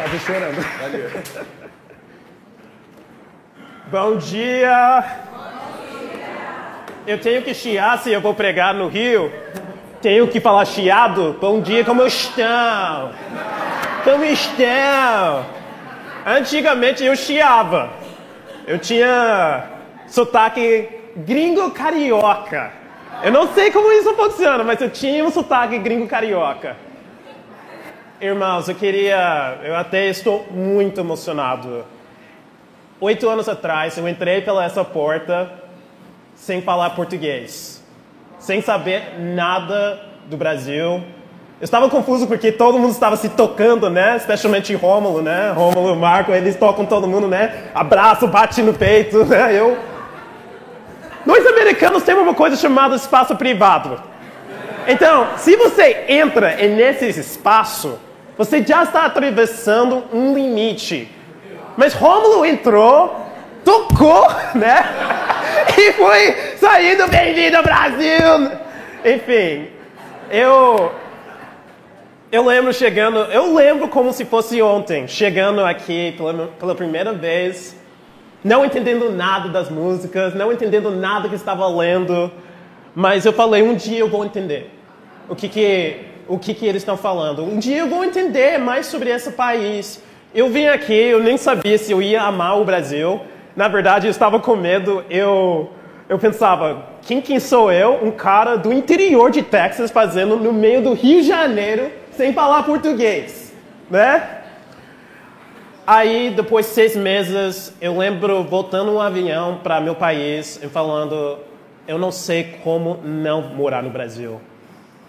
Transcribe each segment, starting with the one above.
Quase chorando. Valeu. Bom dia. Eu tenho que chiar se eu vou pregar no Rio. Tenho que falar chiado. Bom dia, como estão? Como estão? Antigamente eu chiava. Eu tinha sotaque gringo carioca. Eu não sei como isso funciona, mas eu tinha um sotaque gringo carioca. Irmãos, eu queria. Eu até estou muito emocionado. Oito anos atrás, eu entrei pela essa porta sem falar português, sem saber nada do Brasil. Eu estava confuso porque todo mundo estava se tocando, né? Especialmente Rômulo, né? Rômulo Marco, eles tocam todo mundo, né? Abraço, bate no peito, né? Eu. Nós americanos temos uma coisa chamada espaço privado. Então, se você entra nesse espaço, você já está atravessando um limite. Mas Rômulo entrou, tocou, né? E foi saindo, bem-vindo ao Brasil! Enfim, eu. Eu lembro chegando, eu lembro como se fosse ontem, chegando aqui pela, pela primeira vez, não entendendo nada das músicas, não entendendo nada que estava lendo, mas eu falei, um dia eu vou entender o que que, o que, que eles estão falando. Um dia eu vou entender mais sobre esse país. Eu vim aqui, eu nem sabia se eu ia amar o Brasil. Na verdade, eu estava com medo. Eu, eu pensava, quem, quem sou eu? Um cara do interior de Texas fazendo no meio do Rio de Janeiro sem falar português, né? Aí, depois de seis meses, eu lembro voltando um avião para meu país e falando, eu não sei como não morar no Brasil.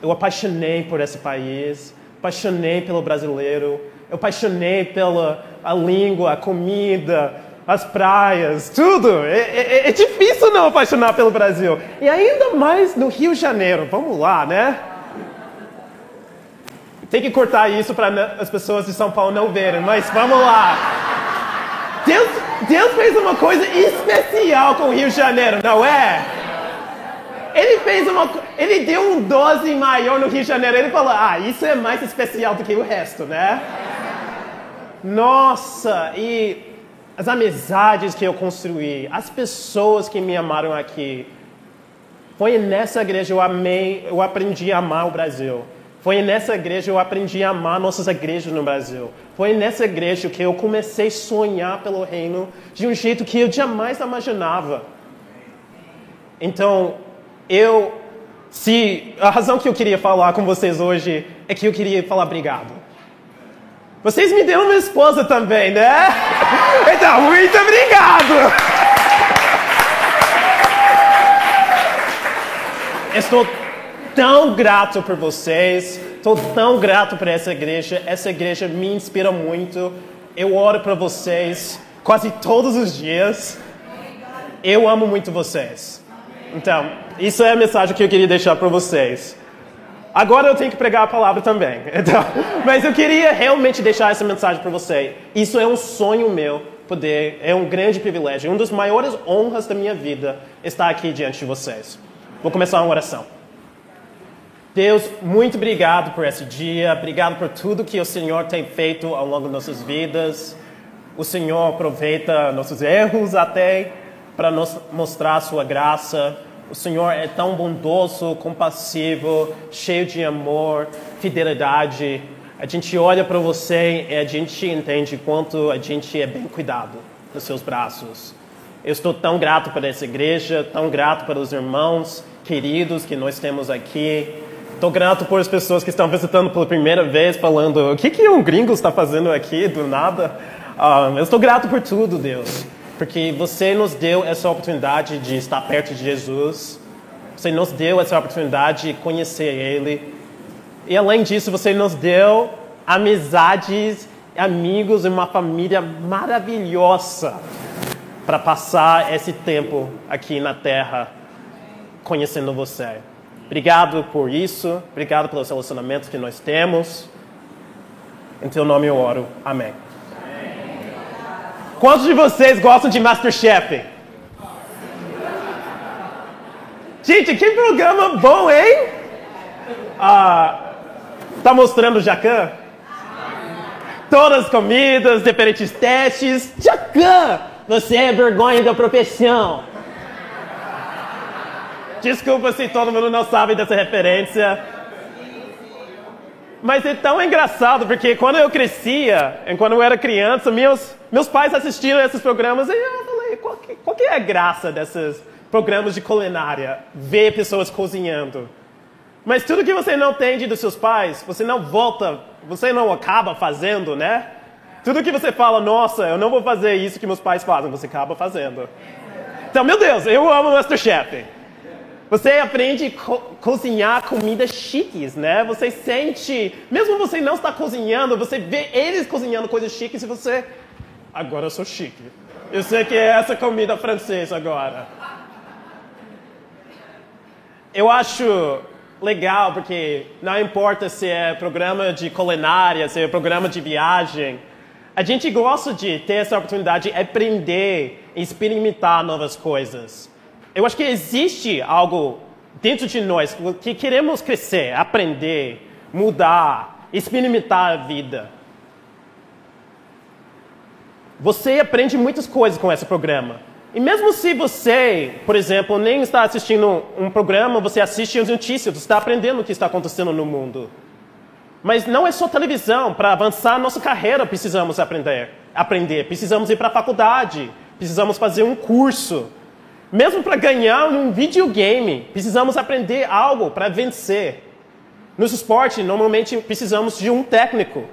Eu apaixonei por esse país, apaixonei pelo brasileiro, eu apaixonei pela a língua, a comida, as praias, tudo. É, é, é, difícil não apaixonar pelo Brasil. E ainda mais no Rio de Janeiro. Vamos lá, né? Tem que cortar isso para as pessoas de São Paulo não verem, mas vamos lá. Deus, Deus fez uma coisa especial com o Rio de Janeiro, não é? Ele fez uma, ele deu um 12 maior no Rio de Janeiro. Ele falou: "Ah, isso é mais especial do que o resto, né?" Nossa, e as amizades que eu construí, as pessoas que me amaram aqui. Foi nessa igreja eu amei, eu aprendi a amar o Brasil. Foi nessa igreja eu aprendi a amar nossas igrejas no Brasil. Foi nessa igreja que eu comecei a sonhar pelo reino de um jeito que eu jamais imaginava. Então, eu, se a razão que eu queria falar com vocês hoje é que eu queria falar obrigado. Vocês me deram uma esposa também, né? Então, muito obrigado! Estou tão grato por vocês, estou tão grato por essa igreja. Essa igreja me inspira muito. Eu oro para vocês quase todos os dias. Eu amo muito vocês. Então, isso é a mensagem que eu queria deixar para vocês. Agora eu tenho que pregar a palavra também. Então, mas eu queria realmente deixar essa mensagem para você. Isso é um sonho meu, poder, é um grande privilégio, um dos maiores honras da minha vida estar aqui diante de vocês. Vou começar uma oração. Deus, muito obrigado por esse dia, obrigado por tudo que o Senhor tem feito ao longo de nossas vidas. O Senhor aproveita nossos erros até para nos mostrar sua graça. O Senhor é tão bondoso, compassivo, cheio de amor, fidelidade. A gente olha para você e a gente entende quanto a gente é bem cuidado nos seus braços. Eu estou tão grato por essa igreja, tão grato pelos irmãos queridos que nós temos aqui. Estou grato por as pessoas que estão visitando pela primeira vez, falando: o que, que um gringo está fazendo aqui do nada? Uh, eu estou grato por tudo, Deus porque você nos deu essa oportunidade de estar perto de Jesus, você nos deu essa oportunidade de conhecer Ele, e além disso, você nos deu amizades, amigos e uma família maravilhosa para passar esse tempo aqui na Terra conhecendo você. Obrigado por isso, obrigado pelos relacionamentos que nós temos. Em teu nome eu oro. Amém. Quantos de vocês gostam de Masterchef? Gente, que programa bom, hein? Ah, tá mostrando o Jacan? Todas as comidas, diferentes testes. Tchacan! Você é vergonha da profissão. Desculpa se todo mundo não sabe dessa referência. Mas é tão engraçado, porque quando eu crescia, quando eu era criança, meus, meus pais assistiram esses programas e eu falei, qual que, qual que é a graça desses programas de culinária? Ver pessoas cozinhando. Mas tudo que você não entende dos seus pais, você não volta, você não acaba fazendo, né? Tudo que você fala, nossa, eu não vou fazer isso que meus pais fazem, você acaba fazendo. Então, meu Deus, eu amo Masterchef. Você aprende a co cozinhar comidas chiques, né? Você sente, mesmo você não está cozinhando, você vê eles cozinhando coisas chiques e você, agora eu sou chique. Eu sei que é essa comida francesa agora. Eu acho legal porque não importa se é programa de culinária, se é programa de viagem, a gente gosta de ter essa oportunidade de aprender experimentar novas coisas. Eu acho que existe algo dentro de nós que queremos crescer, aprender, mudar, experimentar a vida. Você aprende muitas coisas com esse programa. E mesmo se você, por exemplo, nem está assistindo um programa, você assiste as notícias, você está aprendendo o que está acontecendo no mundo. Mas não é só televisão. Para avançar nossa carreira, precisamos aprender. aprender. Precisamos ir para a faculdade. Precisamos fazer um curso. Mesmo para ganhar um videogame, precisamos aprender algo para vencer. Nos esportes, normalmente precisamos de um técnico.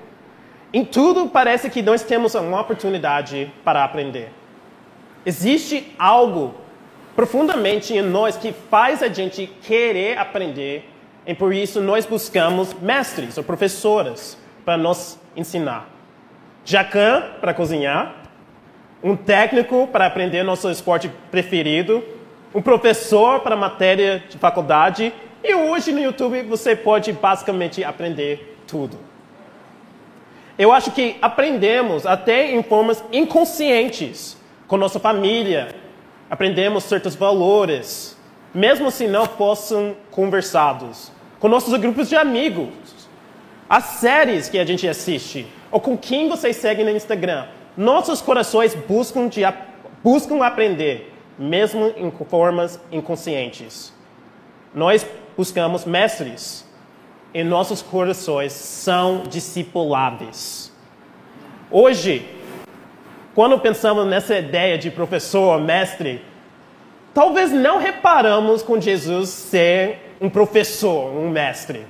Em tudo, parece que nós temos uma oportunidade para aprender. Existe algo profundamente em nós que faz a gente querer aprender, e por isso nós buscamos mestres ou professoras para nos ensinar. Jacan para cozinhar, um técnico para aprender nosso esporte preferido, um professor para matéria de faculdade, e hoje no YouTube você pode basicamente aprender tudo. Eu acho que aprendemos até em formas inconscientes com nossa família, aprendemos certos valores, mesmo se não fossem conversados, com nossos grupos de amigos, as séries que a gente assiste, ou com quem vocês seguem no Instagram. Nossos corações buscam, de, buscam aprender, mesmo em formas inconscientes. Nós buscamos mestres, e nossos corações são discipuláveis. Hoje, quando pensamos nessa ideia de professor, mestre, talvez não reparamos com Jesus ser um professor, um mestre.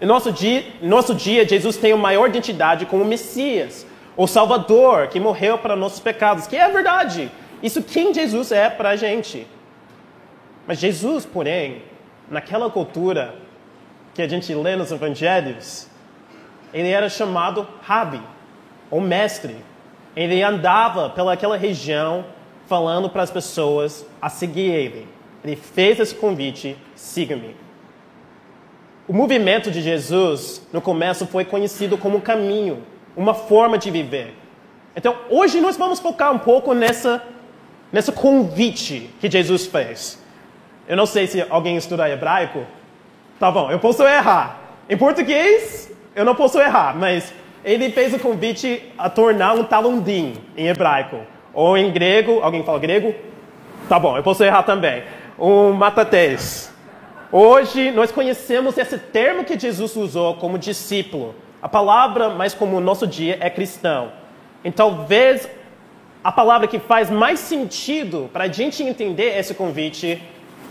Em nosso dia, nosso dia Jesus tem a maior identidade como Messias, o Salvador, que morreu para nossos pecados, que é verdade. Isso quem Jesus é para a gente. Mas Jesus, porém, naquela cultura que a gente lê nos evangelhos, ele era chamado Rabi, ou mestre. Ele andava pelaquela região falando para as pessoas a seguir ele. Ele fez esse convite: siga-me. O movimento de Jesus, no começo, foi conhecido como caminho, uma forma de viver. Então, hoje nós vamos focar um pouco nessa, nessa convite que Jesus fez. Eu não sei se alguém estuda hebraico. Tá bom, eu posso errar. Em português, eu não posso errar, mas ele fez o convite a tornar um talendim em hebraico. Ou em grego, alguém fala grego? Tá bom, eu posso errar também. Um matatés. Hoje nós conhecemos esse termo que Jesus usou como discípulo. A palavra mais comum no nosso dia é cristão. Então, talvez a palavra que faz mais sentido para a gente entender esse convite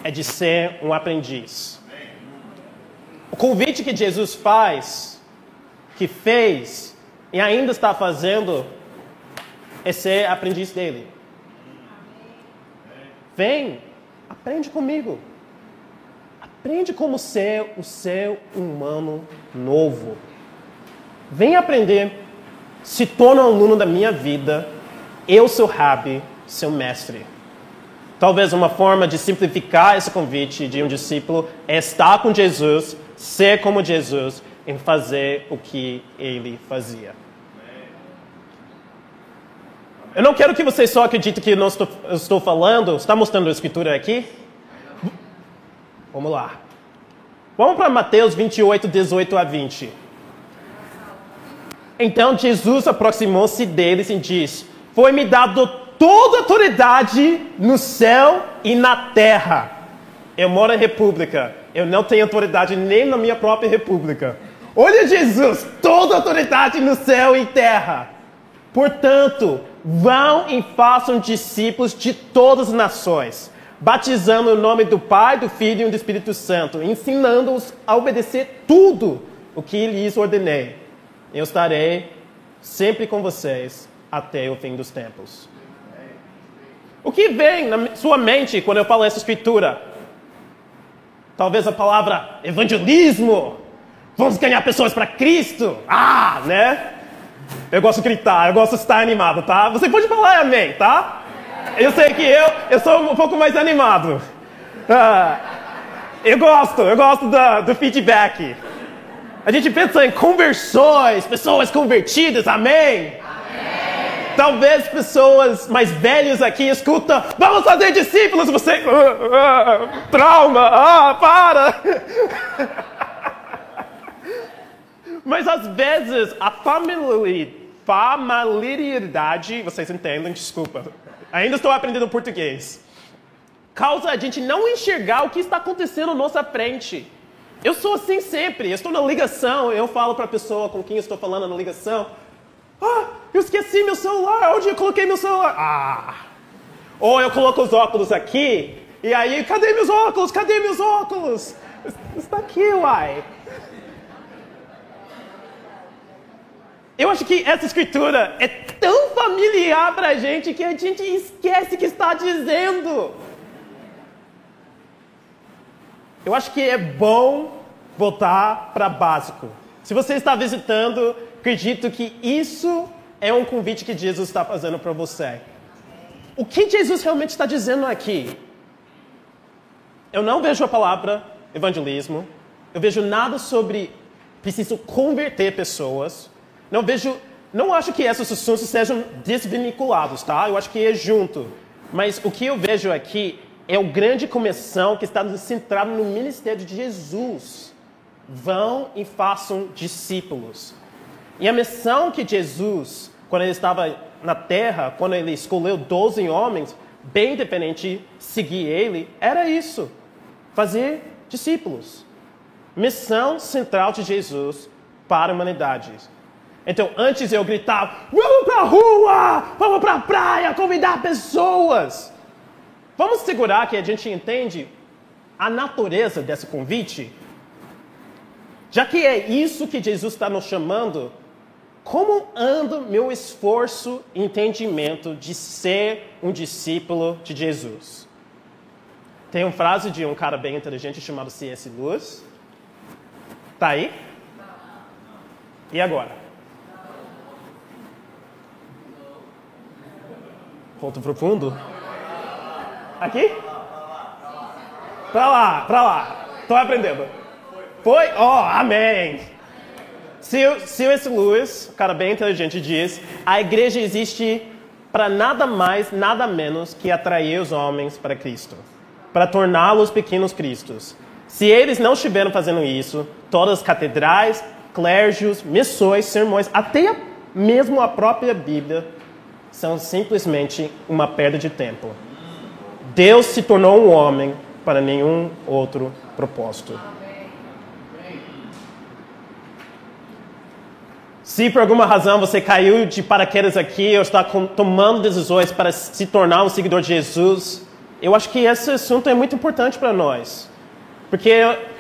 é de ser um aprendiz. O convite que Jesus faz que fez e ainda está fazendo é ser aprendiz dele. Vem, aprende comigo. Aprende como ser o ser humano novo. Vem aprender. Se torna um aluno da minha vida. Eu sou Rabi, seu mestre. Talvez uma forma de simplificar esse convite de um discípulo é estar com Jesus, ser como Jesus em fazer o que ele fazia. Eu não quero que vocês só acreditem que estou, eu estou falando, está mostrando a escritura aqui? Vamos lá. Vamos para Mateus 28, 18 a 20. Então Jesus aproximou-se deles e disse: Foi-me dado toda autoridade no céu e na terra. Eu moro em república. Eu não tenho autoridade nem na minha própria república. Olha Jesus, toda autoridade no céu e terra. Portanto, vão e façam discípulos de todas as nações, batizando o nome do Pai, do Filho e do Espírito Santo, ensinando-os a obedecer tudo o que lhes ordenei. Eu estarei sempre com vocês até o fim dos tempos. O que vem na sua mente quando eu falo essa escritura? Talvez a palavra evangelismo. Vamos ganhar pessoas para Cristo. Ah, né? Eu gosto de gritar, eu gosto de estar animado, tá? Você pode falar amém, tá? Eu sei que eu, eu sou um pouco mais animado. Ah, eu gosto, eu gosto do, do feedback. A gente pensa em conversões, pessoas convertidas, amém? Talvez pessoas mais velhas aqui escutam, vamos fazer discípulos, você, uh, uh, trauma, ah, para. Mas às vezes a familiaridade, vocês entendem, desculpa, ainda estou aprendendo português, causa a gente não enxergar o que está acontecendo à nossa frente. Eu sou assim sempre, eu estou na ligação, eu falo para a pessoa com quem eu estou falando na ligação, ah, eu esqueci meu celular, onde eu coloquei meu celular? Ah! Ou eu coloco os óculos aqui, e aí, cadê meus óculos? Cadê meus óculos? Está aqui, uai. Eu acho que essa escritura é tão familiar para a gente que a gente esquece que está dizendo. Eu acho que é bom voltar para básico. Se você está visitando, acredito que isso é um convite que Jesus está fazendo para você. O que Jesus realmente está dizendo aqui? Eu não vejo a palavra evangelismo, eu vejo nada sobre preciso converter pessoas. Não vejo, não acho que esses assuntos sejam desvinculados, tá? Eu acho que é junto. Mas o que eu vejo aqui é o grande comissão que está centrado no ministério de Jesus. Vão e façam discípulos. E a missão que Jesus, quando ele estava na terra, quando ele escolheu 12 homens, bem diferente, seguir ele, era isso: fazer discípulos. Missão central de Jesus para a humanidade. Então, antes eu gritar, vamos para a rua, vamos para a praia, convidar pessoas. Vamos segurar que a gente entende a natureza desse convite? Já que é isso que Jesus está nos chamando, como anda meu esforço e entendimento de ser um discípulo de Jesus? Tem uma frase de um cara bem inteligente chamado C.S. Lewis. Tá aí? E agora? Ponto profundo. Aqui? Pra lá, pra lá. Estou aprendendo. Foi? Ó, oh, amém. C.S. Lewis, um cara bem inteligente, diz: a igreja existe para nada mais, nada menos que atrair os homens para Cristo, para torná-los pequenos cristos. Se eles não estiveram fazendo isso, todas as catedrais, clérigos, missões, sermões, até mesmo a própria Bíblia são simplesmente uma perda de tempo. Deus se tornou um homem para nenhum outro propósito. Se por alguma razão você caiu de paraquedas aqui ou está tomando decisões para se tornar um seguidor de Jesus, eu acho que esse assunto é muito importante para nós. Porque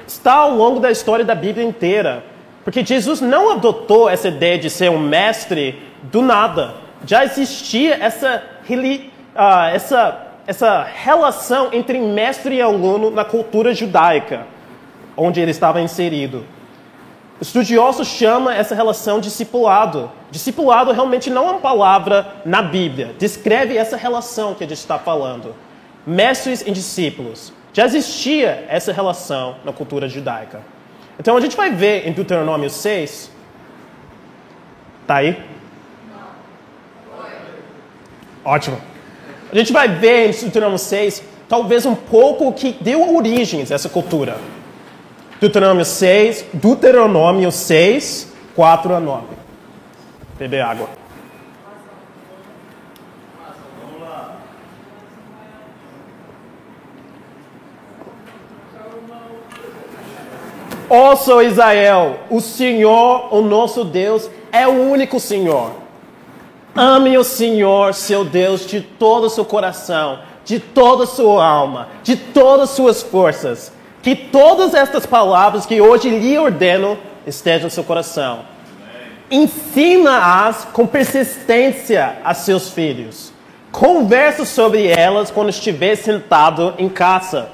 está ao longo da história da Bíblia inteira. Porque Jesus não adotou essa ideia de ser um mestre do nada já existia essa, uh, essa, essa relação entre mestre e aluno na cultura judaica, onde ele estava inserido. O estudioso chama essa relação discipulado. Discipulado realmente não é uma palavra na Bíblia. Descreve essa relação que a gente está falando. Mestres e discípulos. Já existia essa relação na cultura judaica. Então a gente vai ver em Deuteronômio 6. Tá aí? Ótimo. A gente vai ver em Deuteronômio 6, talvez um pouco o que deu origem a essa cultura. Deuteronômio 6, Deuteronômio 6, 4 a 9. beber água. Ouça, Israel, o Senhor, o nosso Deus, é o único Senhor. Ame o Senhor, seu Deus, de todo o seu coração, de toda a sua alma, de todas as suas forças. Que todas estas palavras que hoje lhe ordeno estejam no seu coração. Ensina-as com persistência a seus filhos. Conversa sobre elas quando estiver sentado em casa.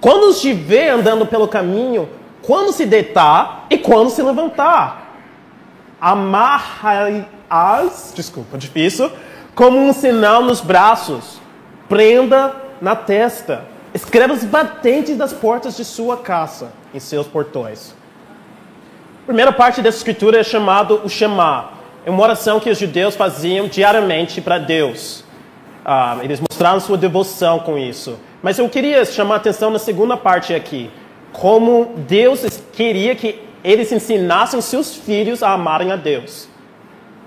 Quando estiver andando pelo caminho, quando se deitar e quando se levantar. Amarra-as, desculpa, difícil, como um sinal nos braços. Prenda na testa. Escreva os batentes das portas de sua casa, em seus portões. A primeira parte dessa escritura é chamado o Shema. É uma oração que os judeus faziam diariamente para Deus. Ah, eles mostraram sua devoção com isso. Mas eu queria chamar a atenção na segunda parte aqui. Como Deus queria que eles ensinassem seus filhos a amarem a Deus.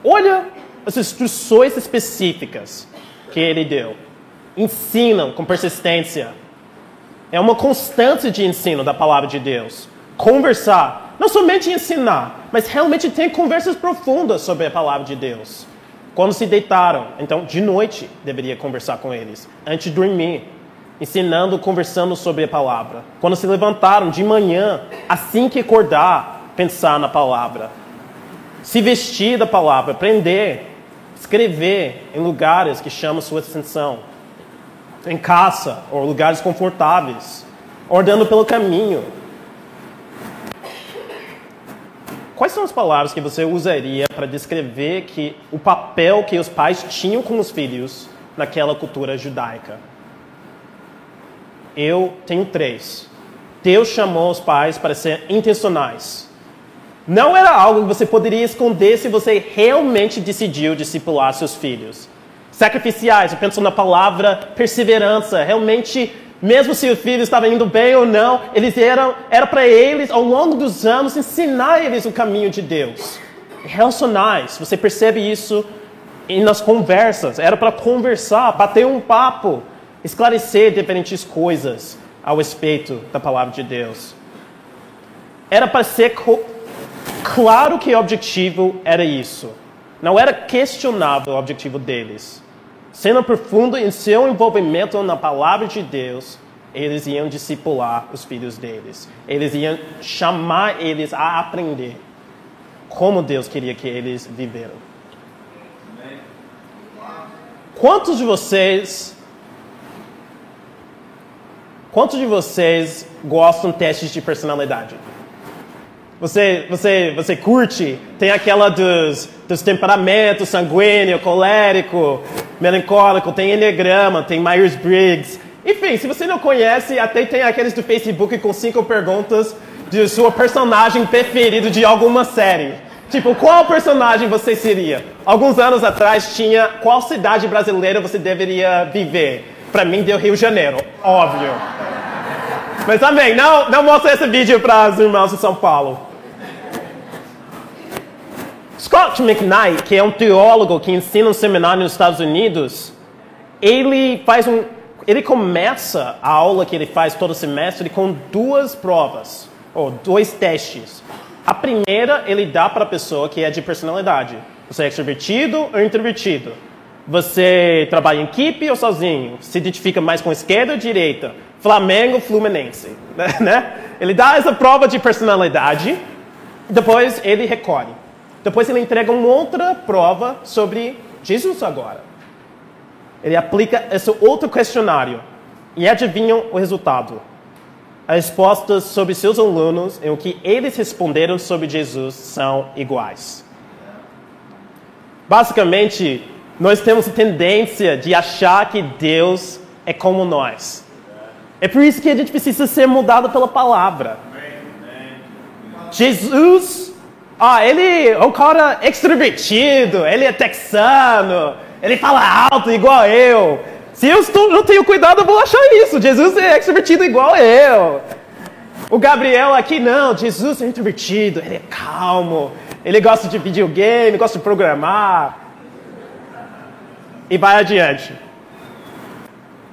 Olha as instruções específicas que ele deu. Ensinam com persistência. É uma constância de ensino da palavra de Deus. Conversar não somente ensinar, mas realmente ter conversas profundas sobre a palavra de Deus. Quando se deitaram, então de noite deveria conversar com eles, antes de dormir, ensinando, conversando sobre a palavra. Quando se levantaram de manhã, assim que acordar, pensar na palavra. Se vestir da palavra, aprender, escrever em lugares que chamam sua atenção. Em casa ou lugares confortáveis, andando pelo caminho, Quais são as palavras que você usaria para descrever que o papel que os pais tinham com os filhos naquela cultura judaica? Eu tenho três. Deus chamou os pais para ser intencionais. Não era algo que você poderia esconder se você realmente decidiu discipular seus filhos. Sacrificiais, eu penso na palavra perseverança, realmente mesmo se o filho estava indo bem ou não, eles eram, era para eles, ao longo dos anos, ensinar eles o caminho de Deus. Relacionais, você percebe isso nas conversas. Era para conversar, bater um papo, esclarecer diferentes coisas ao respeito da palavra de Deus. Era para ser claro que o objetivo era isso. Não era questionável o objetivo deles. Sendo profundo em seu envolvimento na palavra de Deus, eles iam discipular os filhos deles. Eles iam chamar eles a aprender como Deus queria que eles viveram. Quantos de vocês Quantos de vocês gostam de testes de personalidade? Você, você, você curte? Tem aquela dos, dos temperamentos sanguíneo, colérico, melancólico, tem Enneagrama, tem Myers-Briggs. Enfim, se você não conhece, até tem aqueles do Facebook com cinco perguntas de sua personagem preferido de alguma série. Tipo, qual personagem você seria? Alguns anos atrás tinha qual cidade brasileira você deveria viver. Para mim deu Rio de Janeiro, óbvio. Mas também, não, não mostra esse vídeo para os irmãos de São Paulo. Scott McKnight, que é um teólogo que ensina um seminário nos Estados Unidos, ele faz um, ele começa a aula que ele faz todo semestre com duas provas ou dois testes. A primeira ele dá para a pessoa que é de personalidade. Você é extrovertido ou introvertido? Você trabalha em equipe ou sozinho? Se identifica mais com esquerda ou direita? Flamengo, Fluminense, né? Ele dá essa prova de personalidade, depois ele recolhe. Depois ele entrega uma outra prova sobre Jesus agora. Ele aplica esse outro questionário e adivinham o resultado. As respostas sobre seus alunos e o que eles responderam sobre Jesus são iguais. Basicamente, nós temos a tendência de achar que Deus é como nós. É por isso que a gente precisa ser mudado pela palavra. Jesus ah, ele é um cara extrovertido, ele é texano, ele fala alto igual eu. Se eu estou, não tenho cuidado, eu vou achar isso. Jesus é extrovertido igual eu. O Gabriel aqui não, Jesus é introvertido, ele é calmo, ele gosta de videogame, gosta de programar. E vai adiante.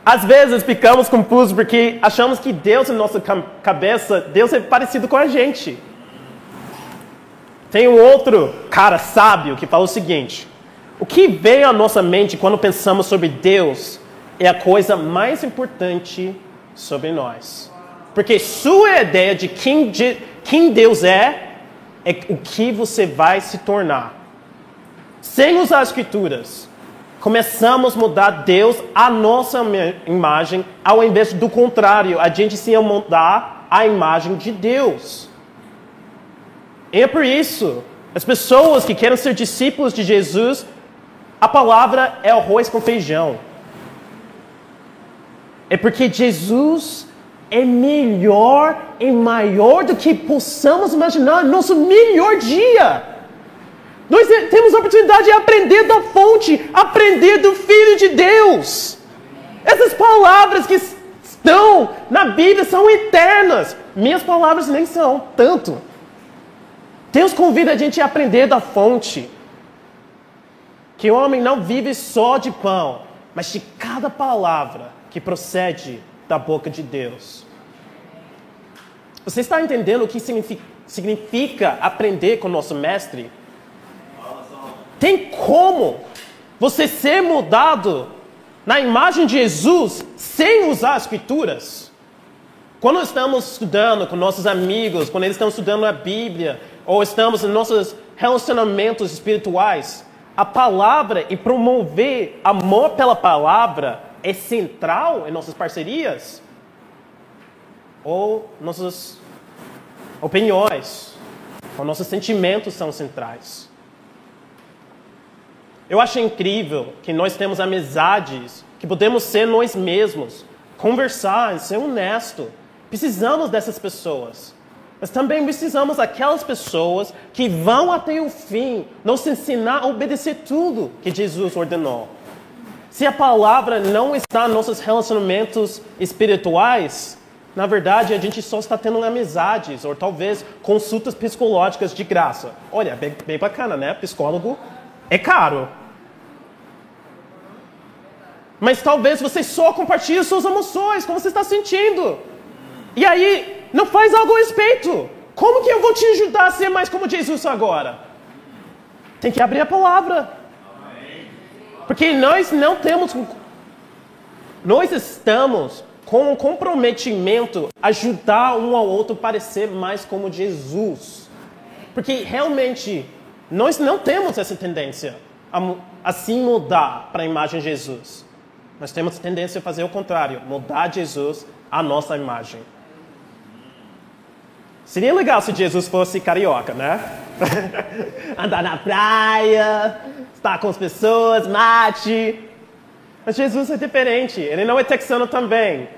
Às vezes ficamos confusos porque achamos que Deus em nossa cabeça, Deus é parecido com a gente. Tem um outro cara sábio que fala o seguinte: o que vem à nossa mente quando pensamos sobre Deus é a coisa mais importante sobre nós. Porque sua ideia de quem, de quem Deus é, é o que você vai se tornar. Sem usar as escrituras, começamos a mudar Deus à nossa imagem, ao invés do contrário, a gente se mudar à imagem de Deus. É por isso, as pessoas que querem ser discípulos de Jesus, a palavra é arroz com feijão. É porque Jesus é melhor e maior do que possamos imaginar no nosso melhor dia. Nós temos a oportunidade de aprender da fonte, aprender do Filho de Deus. Essas palavras que estão na Bíblia são eternas. Minhas palavras nem são tanto. Deus convida a gente a aprender da fonte. Que o homem não vive só de pão, mas de cada palavra que procede da boca de Deus. Você está entendendo o que significa aprender com o nosso mestre? Tem como você ser mudado na imagem de Jesus sem usar as escrituras? Quando estamos estudando com nossos amigos, quando eles estão estudando a Bíblia, ou estamos em nossos relacionamentos espirituais, a palavra e promover amor pela palavra é central em nossas parcerias? Ou nossas opiniões, ou nossos sentimentos são centrais? Eu acho incrível que nós temos amizades, que podemos ser nós mesmos, conversar, ser honesto. Precisamos dessas pessoas. Mas também precisamos daquelas pessoas que vão até o fim, nos ensinar a obedecer tudo que Jesus ordenou. Se a palavra não está nos nossos relacionamentos espirituais, na verdade a gente só está tendo amizades ou talvez consultas psicológicas de graça. Olha, bem, bem bacana, né? Psicólogo é caro. Mas talvez você só compartilhe suas emoções, como você está sentindo. E aí, não faz algo a respeito. Como que eu vou te ajudar a ser mais como Jesus agora? Tem que abrir a palavra. Porque nós não temos. Nós estamos com um comprometimento ajudar um ao outro a parecer mais como Jesus. Porque realmente nós não temos essa tendência a assim mudar para a imagem de Jesus. Nós temos tendência a fazer o contrário, mudar Jesus à nossa imagem. Seria legal se Jesus fosse carioca, né? Andar na praia, estar com as pessoas, mate. Mas Jesus é diferente, ele não é texano também.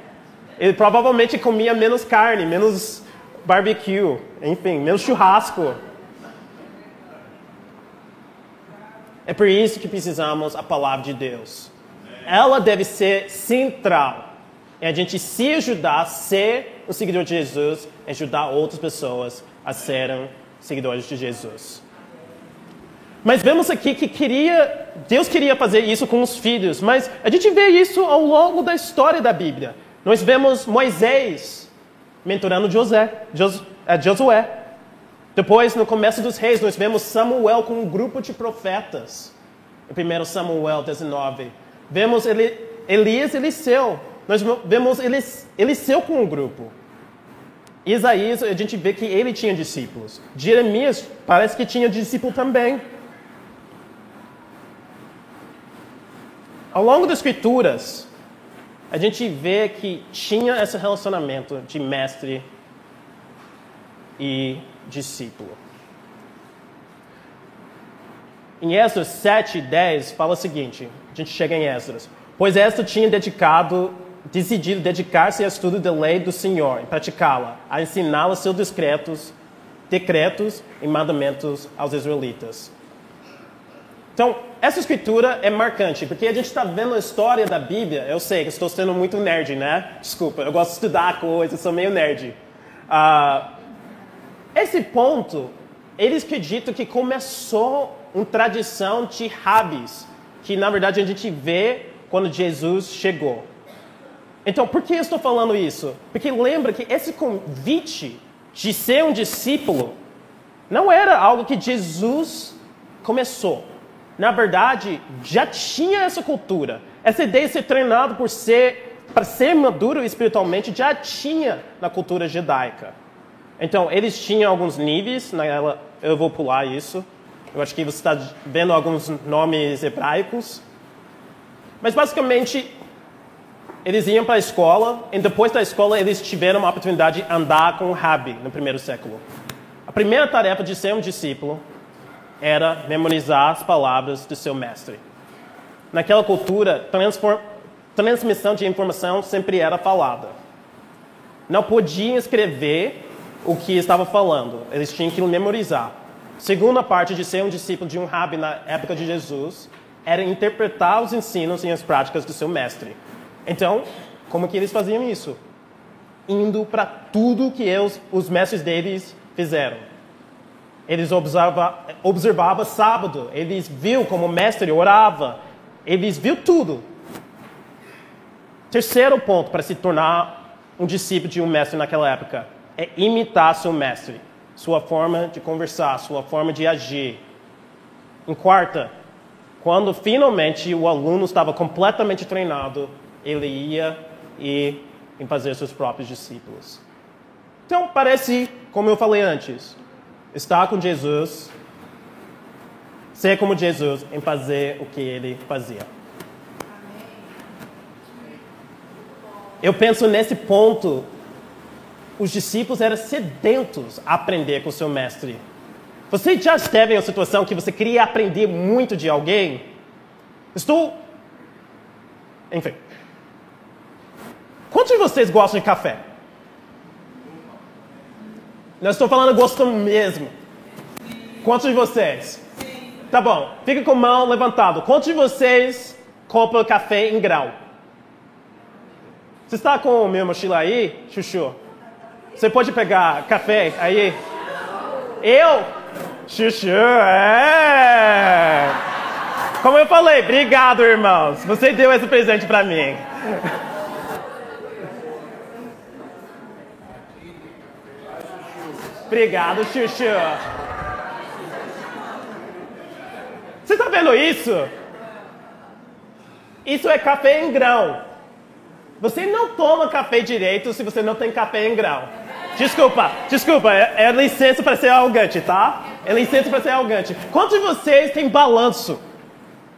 Ele provavelmente comia menos carne, menos barbecue, enfim, menos churrasco. É por isso que precisamos a palavra de Deus ela deve ser central. É a gente se ajudar a ser um seguidor de Jesus, e ajudar outras pessoas a serem seguidores de Jesus. Mas vemos aqui que queria, Deus queria fazer isso com os filhos, mas a gente vê isso ao longo da história da Bíblia. Nós vemos Moisés mentorando José, é, Josué. Depois, no começo dos reis, nós vemos Samuel com um grupo de profetas. Em 1 Samuel 19. Vemos Eli, Elias e Eliseu. Nós vemos Eliseu com um grupo. Isaías, a gente vê que ele tinha discípulos. Jeremias parece que tinha discípulo também. Ao longo das escrituras, a gente vê que tinha esse relacionamento de mestre e discípulo. Em Esdras 7, 10, fala o seguinte: a gente chega em Esdras. Pois Esdras tinha dedicado, decidido dedicar-se ao estudo da lei do Senhor e praticá-la, a ensiná-la seus decretos, decretos e mandamentos aos israelitas. Então, essa escritura é marcante, porque a gente está vendo a história da Bíblia. Eu sei que estou sendo muito nerd, né? Desculpa, eu gosto de estudar coisas, sou meio nerd. Uh, esse ponto eles acreditam que começou uma tradição de rabis, que na verdade a gente vê quando Jesus chegou. Então, por que eu estou falando isso? Porque lembra que esse convite de ser um discípulo não era algo que Jesus começou. Na verdade, já tinha essa cultura. Essa ideia de ser treinado ser, para ser maduro espiritualmente já tinha na cultura judaica. Então, eles tinham alguns níveis, naquela, eu vou pular isso. Eu acho que você está vendo alguns nomes hebraicos. Mas, basicamente, eles iam para a escola e depois da escola eles tiveram a oportunidade de andar com o Rabi no primeiro século. A primeira tarefa de ser um discípulo era memorizar as palavras do seu mestre. Naquela cultura, transmissão de informação sempre era falada. Não podiam escrever o que estava falando, eles tinham que memorizar. Segunda parte de ser um discípulo de um rabi na época de Jesus era interpretar os ensinos e as práticas do seu mestre. Então, como que eles faziam isso? Indo para tudo que eles, os mestres deles fizeram. Eles observavam observava sábado, eles viu como o mestre orava, eles viu tudo. Terceiro ponto para se tornar um discípulo de um mestre naquela época é imitar seu mestre, sua forma de conversar, sua forma de agir. Em quarta, quando finalmente o aluno estava completamente treinado, ele ia e em fazer seus próprios discípulos. Então, parece, como eu falei antes, estar com Jesus, ser como Jesus em fazer o que ele fazia. Eu penso nesse ponto, os discípulos eram sedentos a aprender com o seu mestre. Você já esteve em uma situação que você queria aprender muito de alguém? Estou. Enfim. Quantos de vocês gostam de café? Não estou falando gosto mesmo. Quantos de vocês? Tá bom, fica com a mão levantada. Quantos de vocês compram café em grau? Você está com o meu mochila aí, Chuchu? Você pode pegar café aí? Eu? Chuchu, é! Como eu falei, obrigado, irmãos. Você deu esse presente para mim. Obrigado, Chuchu. Você está vendo isso? Isso é café em grão. Você não toma café direito se você não tem café em grão. Desculpa, desculpa, é, é licença para ser arrogante, tá? É licença para ser arrogante. Quantos de vocês tem balanço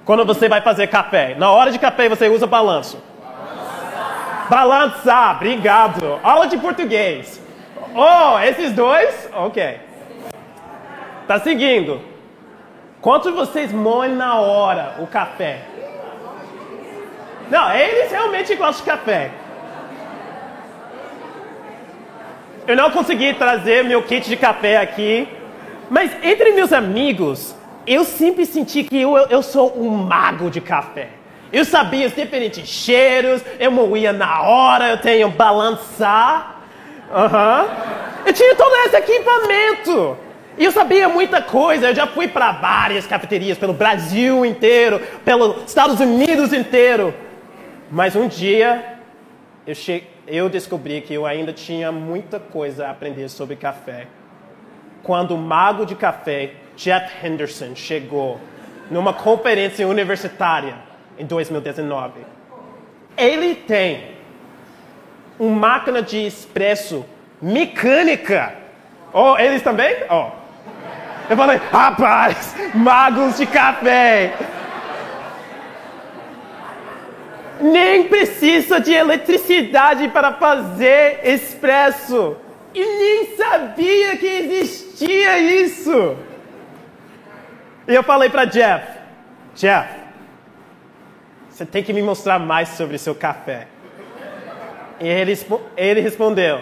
quando você vai fazer café? Na hora de café você usa balanço. Balançar, obrigado. Aula de português. Oh, esses dois? Ok. Tá seguindo. Quantos de vocês moem na hora o café? Não, eles realmente gostam de café. Eu não consegui trazer meu kit de café aqui, mas entre meus amigos, eu sempre senti que eu, eu sou um mago de café. Eu sabia os diferentes cheiros, eu moía na hora, eu tenho balançar. Uhum. Eu tinha todo esse equipamento. E eu sabia muita coisa. Eu já fui para várias cafeterias pelo Brasil inteiro, pelos Estados Unidos inteiro. Mas um dia eu, che... eu descobri que eu ainda tinha muita coisa a aprender sobre café. Quando o mago de café, Jeff Henderson, chegou numa conferência universitária em 2019. Ele tem uma máquina de expresso mecânica. Oh, eles também? Oh. Eu falei, rapaz, magos de café. Nem precisa de eletricidade para fazer expresso. E nem sabia que existia isso. E eu falei para Jeff, Jeff, você tem que me mostrar mais sobre seu café. E ele, ele respondeu: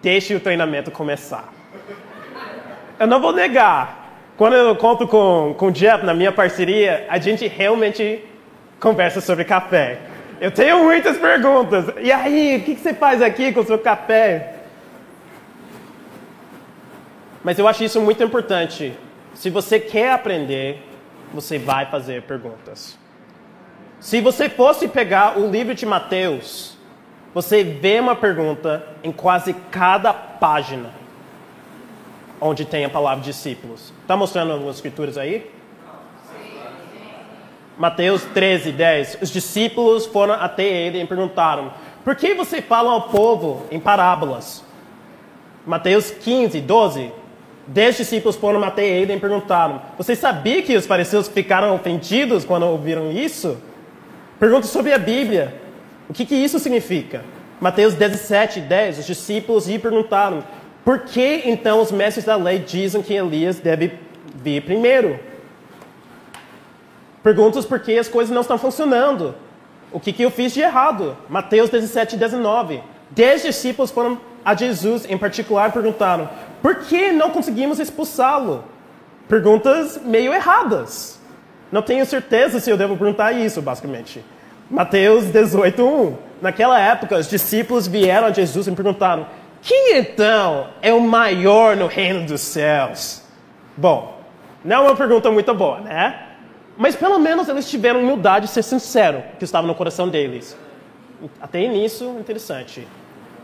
Deixe o treinamento começar. Eu não vou negar. Quando eu conto com, com o Jeff na minha parceria, a gente realmente conversa sobre café. Eu tenho muitas perguntas. E aí, o que, você faz aqui com o seu café? Mas eu acho isso muito importante. Se você quer aprender, você vai fazer perguntas. Se você fosse pegar o livro de Mateus, você vê uma pergunta em quase cada página onde tem a palavra discípulos. Está mostrando as escrituras aí? Mateus 13, 10. Os discípulos foram até ele e perguntaram: Por que você fala ao povo em parábolas? Mateus 15, 12. Dez discípulos foram até ele e perguntaram: Você sabia que os fariseus ficaram ofendidos quando ouviram isso? Pergunta sobre a Bíblia. O que, que isso significa? Mateus 17, 10. Os discípulos lhe perguntaram: Por que então os mestres da lei dizem que Elias deve vir primeiro? Perguntas porque as coisas não estão funcionando. O que, que eu fiz de errado? Mateus 17, 19. Dez discípulos foram a Jesus em particular e perguntaram: Por que não conseguimos expulsá-lo? Perguntas meio erradas. Não tenho certeza se eu devo perguntar isso, basicamente. Mateus 18, 1. Naquela época, os discípulos vieram a Jesus e perguntaram: Quem então é o maior no reino dos céus? Bom, não é uma pergunta muito boa, né? Mas pelo menos eles tiveram humildade de ser sincero que estava no coração deles. Até nisso, interessante.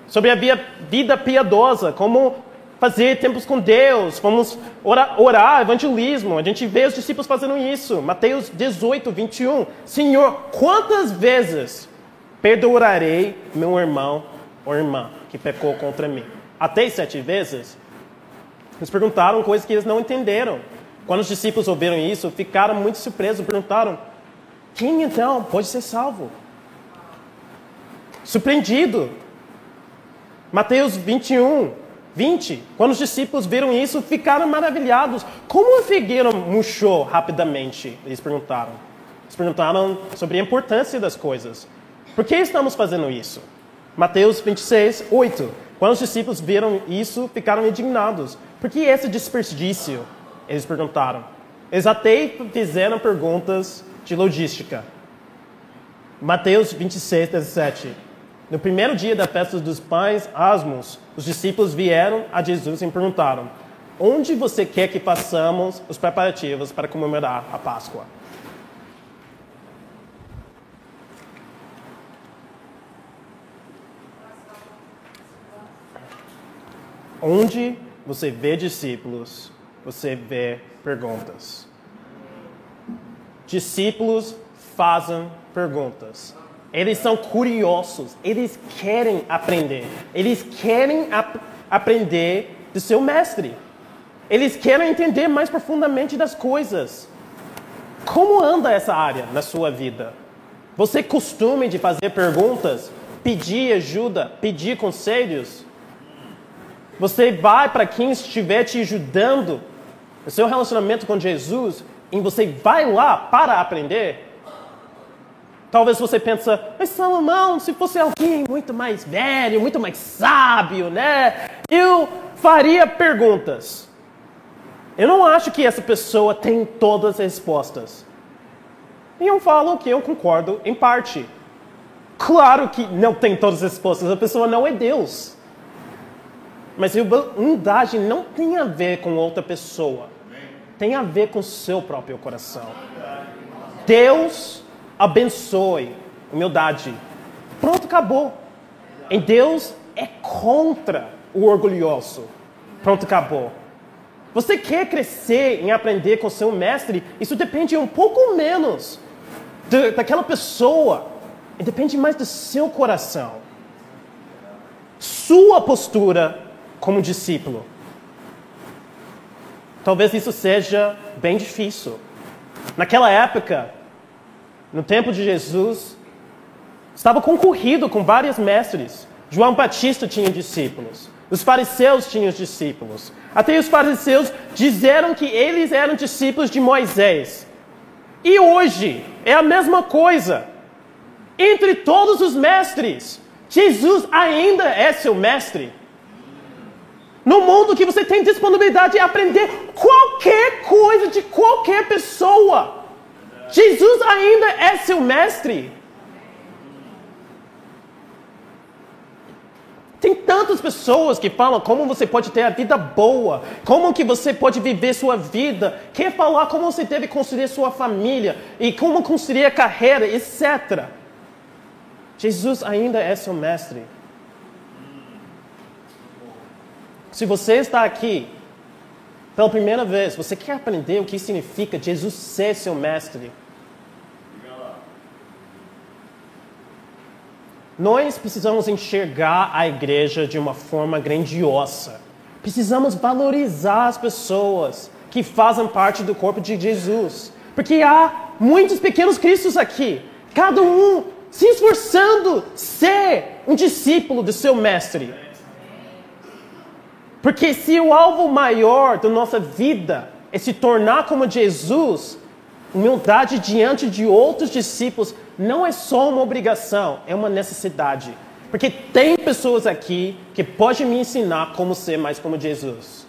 Sobre a vida piedosa, como fazer tempos com Deus, vamos orar, orar, evangelismo. A gente vê os discípulos fazendo isso. Mateus 18, 21. Senhor, quantas vezes perdoarei meu irmão ou irmã que pecou contra mim? Até sete vezes? Eles perguntaram coisas que eles não entenderam. Quando os discípulos ouviram isso, ficaram muito surpresos, perguntaram: quem então pode ser salvo? Surpreendido. Mateus 21, 20. Quando os discípulos viram isso, ficaram maravilhados. Como a figueira murchou rapidamente? Eles perguntaram. Eles perguntaram sobre a importância das coisas. Por que estamos fazendo isso? Mateus 26, 8. Quando os discípulos viram isso, ficaram indignados. Por que esse desperdício? Eles perguntaram. Eles até fizeram perguntas de logística. Mateus 26, 17. No primeiro dia da festa dos pães asmos, os discípulos vieram a Jesus e perguntaram: Onde você quer que façamos os preparativos para comemorar a Páscoa? Onde você vê discípulos, você vê perguntas. Discípulos fazem perguntas. Eles são curiosos, eles querem aprender. Eles querem ap aprender do seu mestre. Eles querem entender mais profundamente das coisas. Como anda essa área na sua vida? Você costume de fazer perguntas, pedir ajuda, pedir conselhos? Você vai para quem estiver te ajudando no seu relacionamento com Jesus e você vai lá para aprender? Talvez você pense, mas Salomão, se fosse alguém muito mais velho, muito mais sábio, né? Eu faria perguntas. Eu não acho que essa pessoa tem todas as respostas. E eu falo que eu concordo em parte. Claro que não tem todas as respostas, a pessoa não é Deus. Mas humildade não tem a ver com outra pessoa. Tem a ver com o seu próprio coração. Deus abençoe. Humildade. Pronto, acabou. Em Deus é contra o orgulhoso. Pronto, acabou. Você quer crescer em aprender com seu mestre? Isso depende um pouco menos de, daquela pessoa. Depende mais do seu coração. Sua postura como discípulo. Talvez isso seja bem difícil. Naquela época, no tempo de Jesus, estava concorrido com vários mestres. João Batista tinha discípulos. Os fariseus tinham discípulos. Até os fariseus disseram que eles eram discípulos de Moisés. E hoje é a mesma coisa. Entre todos os mestres, Jesus ainda é seu mestre. No mundo que você tem disponibilidade de aprender qualquer coisa de qualquer pessoa. Jesus ainda é seu mestre. Tem tantas pessoas que falam como você pode ter a vida boa, como que você pode viver sua vida, quer falar como você deve construir sua família e como construir a carreira, etc. Jesus ainda é seu mestre. Se você está aqui pela primeira vez, você quer aprender o que significa Jesus ser seu mestre. Nós precisamos enxergar a igreja de uma forma grandiosa. Precisamos valorizar as pessoas que fazem parte do corpo de Jesus. Porque há muitos pequenos cristos aqui, cada um se esforçando ser um discípulo do seu mestre. Porque se o alvo maior da nossa vida é se tornar como Jesus, humildade diante de outros discípulos não é só uma obrigação, é uma necessidade. Porque tem pessoas aqui que podem me ensinar como ser mais como Jesus.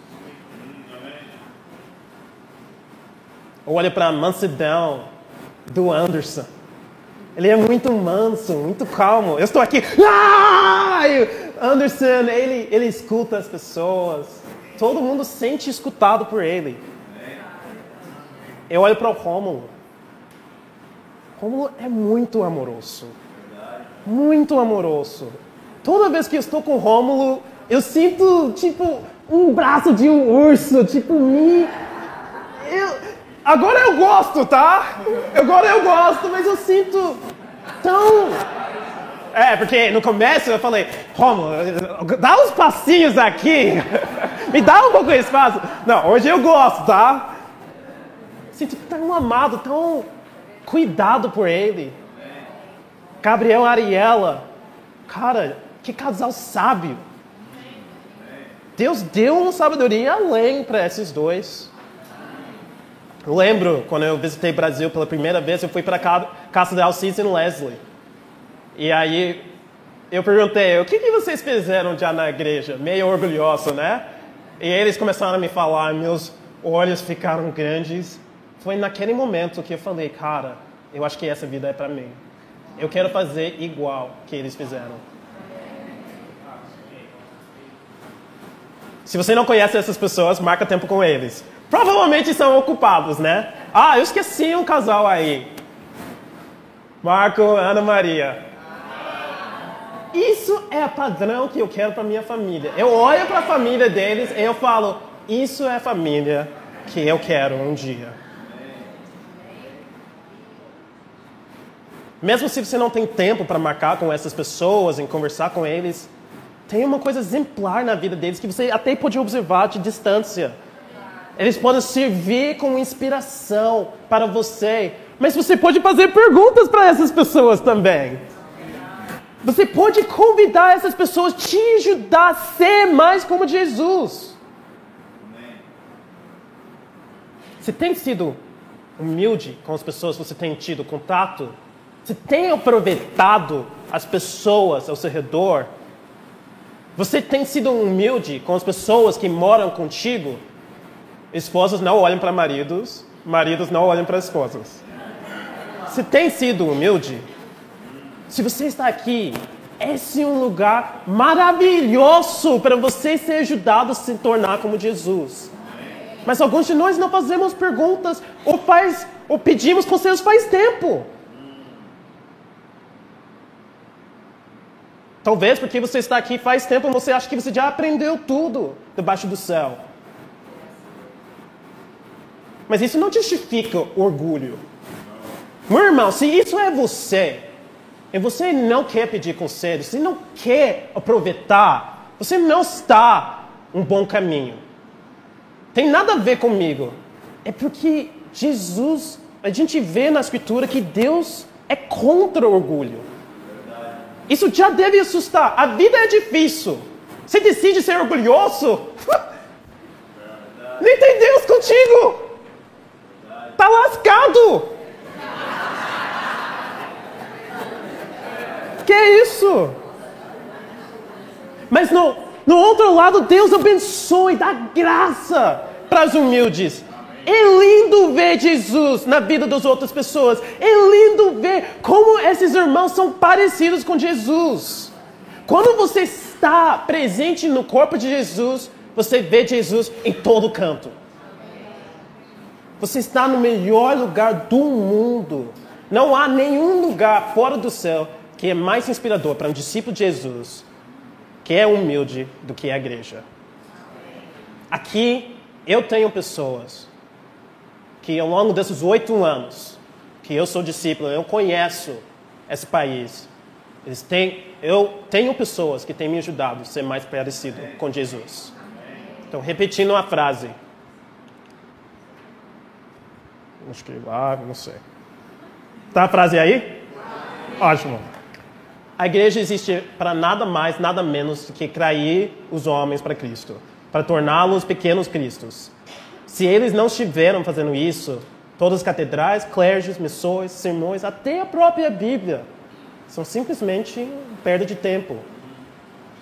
Olha para a mansidão do Anderson. Ele é muito manso, muito calmo. Eu estou aqui. Ah! Anderson, ele, ele escuta as pessoas. Todo mundo sente escutado por ele. Eu olho para o Rômulo. Rômulo é muito amoroso. Muito amoroso. Toda vez que eu estou com o Rômulo, eu sinto, tipo, um braço de um urso, tipo, me... Eu... Agora eu gosto, tá? Agora eu gosto, mas eu sinto tão... É, porque no começo eu falei, Rômulo, dá uns passinhos aqui, me dá um pouco de espaço. Não, hoje eu gosto, tá? Sinto tão amado, tão cuidado por ele. Gabriel Ariela, cara, que casal sábio. Deus deu uma sabedoria além para esses dois. Eu lembro quando eu visitei o Brasil pela primeira vez, eu fui para a casa de Alcides e Leslie. E aí eu perguntei, o que, que vocês fizeram já na igreja? Meio orgulhoso, né? E eles começaram a me falar, meus olhos ficaram grandes foi naquele momento que eu falei, cara, eu acho que essa vida é para mim. Eu quero fazer igual que eles fizeram. Se você não conhece essas pessoas, marca tempo com eles. Provavelmente são ocupados, né? Ah, eu esqueci um casal aí. Marco, Ana Maria. Isso é padrão que eu quero para minha família. Eu olho para a família deles e eu falo: isso é a família que eu quero um dia. Mesmo se você não tem tempo para marcar com essas pessoas, em conversar com eles, tem uma coisa exemplar na vida deles que você até pode observar de distância. Eles podem servir como inspiração para você, mas você pode fazer perguntas para essas pessoas também. Você pode convidar essas pessoas a te ajudar a ser mais como Jesus. Você tem sido humilde com as pessoas que você tem tido contato? Você tem aproveitado as pessoas ao seu redor? Você tem sido humilde com as pessoas que moram contigo? Esposas não olham para maridos, maridos não olham para esposas. Você tem sido humilde? Se você está aqui, esse é um lugar maravilhoso para você ser ajudado a se tornar como Jesus. Mas alguns de nós não fazemos perguntas ou, faz, ou pedimos conselhos faz tempo. Talvez porque você está aqui faz tempo você acha que você já aprendeu tudo debaixo do céu. Mas isso não justifica orgulho. Meu irmão, se isso é você, e você não quer pedir conselho, você não quer aproveitar, você não está um bom caminho. Tem nada a ver comigo. É porque Jesus, a gente vê na Escritura que Deus é contra o orgulho. Isso já deve assustar. A vida é difícil. Você decide ser orgulhoso? Nem tem Deus contigo. Tá lascado. Que é isso? Mas no, no outro lado, Deus abençoa e dá graça para os humildes. É lindo ver Jesus na vida das outras pessoas. É lindo ver como esses irmãos são parecidos com Jesus. Quando você está presente no corpo de Jesus, você vê Jesus em todo canto. Você está no melhor lugar do mundo. Não há nenhum lugar fora do céu que é mais inspirador para um discípulo de Jesus, que é humilde, do que a igreja. Aqui eu tenho pessoas que ao longo desses oito anos que eu sou discípulo, eu conheço esse país. Eles têm, eu tenho pessoas que têm me ajudado a ser mais parecido com Jesus. Então, repetindo a frase. Acho que lá, não sei. Tá a frase aí? Ótimo. A igreja existe para nada mais, nada menos do que trair os homens para Cristo, para torná-los pequenos cristos. Se eles não estiveram fazendo isso, todas as catedrais, clérigos, missões, sermões, até a própria Bíblia, são simplesmente perda de tempo.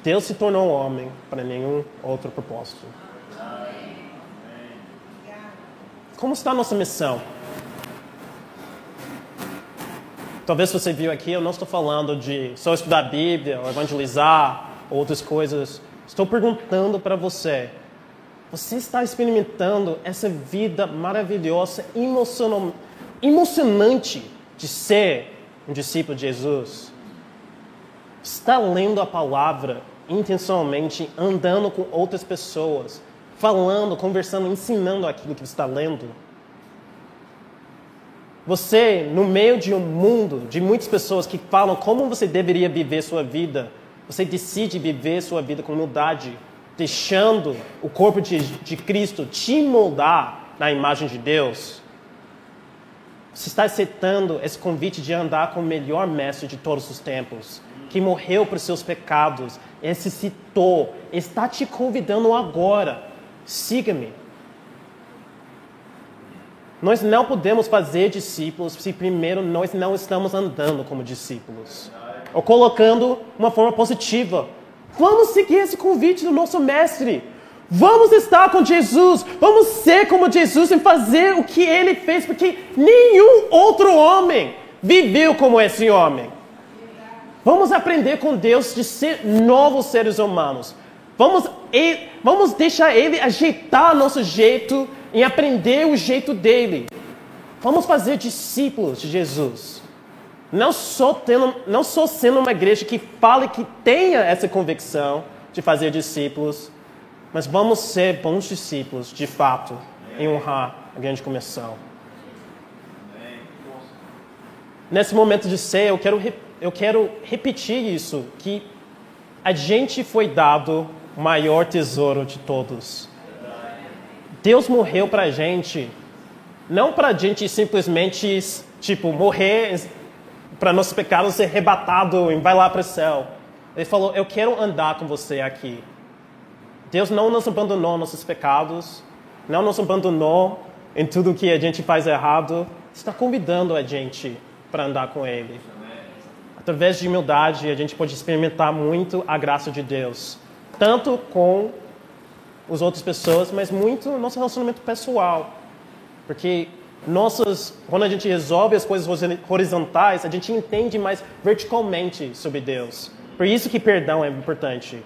Deus se tornou homem para nenhum outro propósito. Como está a nossa missão? Talvez você viu aqui, eu não estou falando de só estudar a Bíblia, ou evangelizar, ou outras coisas. Estou perguntando para você: você está experimentando essa vida maravilhosa, emocionante de ser um discípulo de Jesus? Está lendo a palavra intencionalmente, andando com outras pessoas, falando, conversando, ensinando aquilo que está lendo? Você, no meio de um mundo de muitas pessoas que falam como você deveria viver sua vida, você decide viver sua vida com humildade, deixando o corpo de, de Cristo te moldar na imagem de Deus. Você está aceitando esse convite de andar com o melhor mestre de todos os tempos, que morreu por seus pecados, ressuscitou, está te convidando agora. Siga-me. Nós não podemos fazer discípulos se primeiro nós não estamos andando como discípulos. Ou colocando uma forma positiva. Vamos seguir esse convite do nosso mestre. Vamos estar com Jesus. Vamos ser como Jesus e fazer o que ele fez, porque nenhum outro homem viveu como esse homem. Vamos aprender com Deus de ser novos seres humanos. Vamos, vamos deixar Ele ajeitar nosso jeito em aprender o jeito dele. Vamos fazer discípulos de Jesus. Não só, tendo, não só sendo uma igreja que fale que tenha essa convicção de fazer discípulos, mas vamos ser bons discípulos, de fato, em honrar a grande comissão. Nesse momento de ser, eu quero, eu quero repetir isso, que a gente foi dado o maior tesouro de todos. Deus morreu para a gente, não para a gente simplesmente, tipo, morrer para nossos pecados ser arrebatado e vai lá para o céu. Ele falou, eu quero andar com você aqui. Deus não nos abandonou nossos pecados, não nos abandonou em tudo que a gente faz errado. Está convidando a gente para andar com Ele. Através de humildade, a gente pode experimentar muito a graça de Deus, tanto com as outras pessoas, mas muito no nosso relacionamento pessoal. Porque nossas, quando a gente resolve as coisas horizontais, a gente entende mais verticalmente sobre Deus. Por isso que perdão é importante.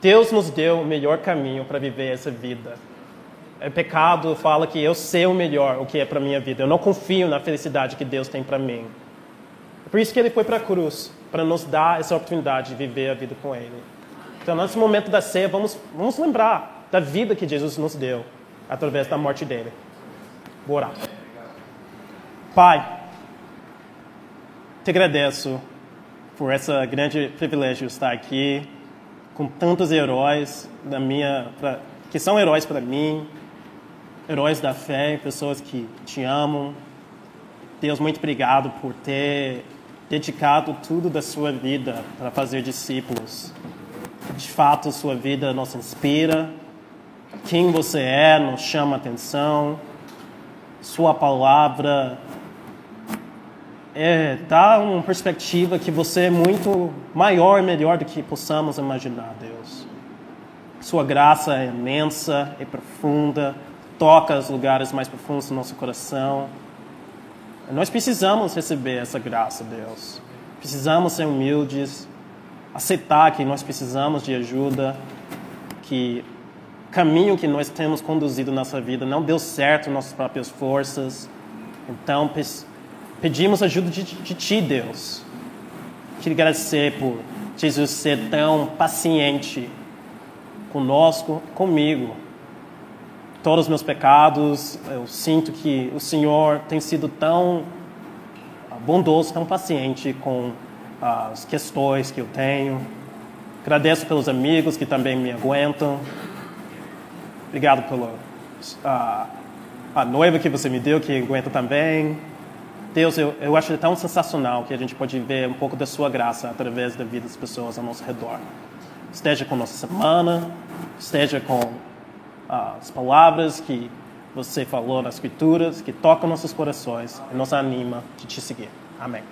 Deus nos deu o melhor caminho para viver essa vida. É pecado fala que eu sei o melhor o que é para minha vida. Eu não confio na felicidade que Deus tem para mim. Por isso que ele foi para a cruz, para nos dar essa oportunidade de viver a vida com ele. Então, nesse momento da ceia, vamos, vamos lembrar da vida que Jesus nos deu através da morte dele. Vou orar. Pai, te agradeço por esse grande privilégio de estar aqui com tantos heróis da minha, pra, que são heróis para mim, heróis da fé, pessoas que te amam. Deus, muito obrigado por ter dedicado tudo da sua vida para fazer discípulos de fato sua vida nos inspira, quem você é nos chama atenção, sua palavra é, dá uma perspectiva que você é muito maior e melhor do que possamos imaginar, Deus. Sua graça é imensa, é profunda, toca os lugares mais profundos do nosso coração. Nós precisamos receber essa graça, Deus. Precisamos ser humildes, aceitar que nós precisamos de ajuda, que caminho que nós temos conduzido nossa vida não deu certo nossas próprias forças. Então, pedimos ajuda de, de Ti, Deus. Queria agradecer por Jesus ser tão paciente conosco, comigo. Todos os meus pecados, eu sinto que o Senhor tem sido tão bondoso, tão paciente com as questões que eu tenho. Agradeço pelos amigos que também me aguentam. Obrigado pela a, a noiva que você me deu, que aguenta também. Deus, eu, eu acho tão sensacional que a gente pode ver um pouco da sua graça através da vida das pessoas ao nosso redor. Esteja com nossa semana, esteja com as palavras que você falou nas escrituras, que tocam nossos corações e nos anima de te seguir. Amém.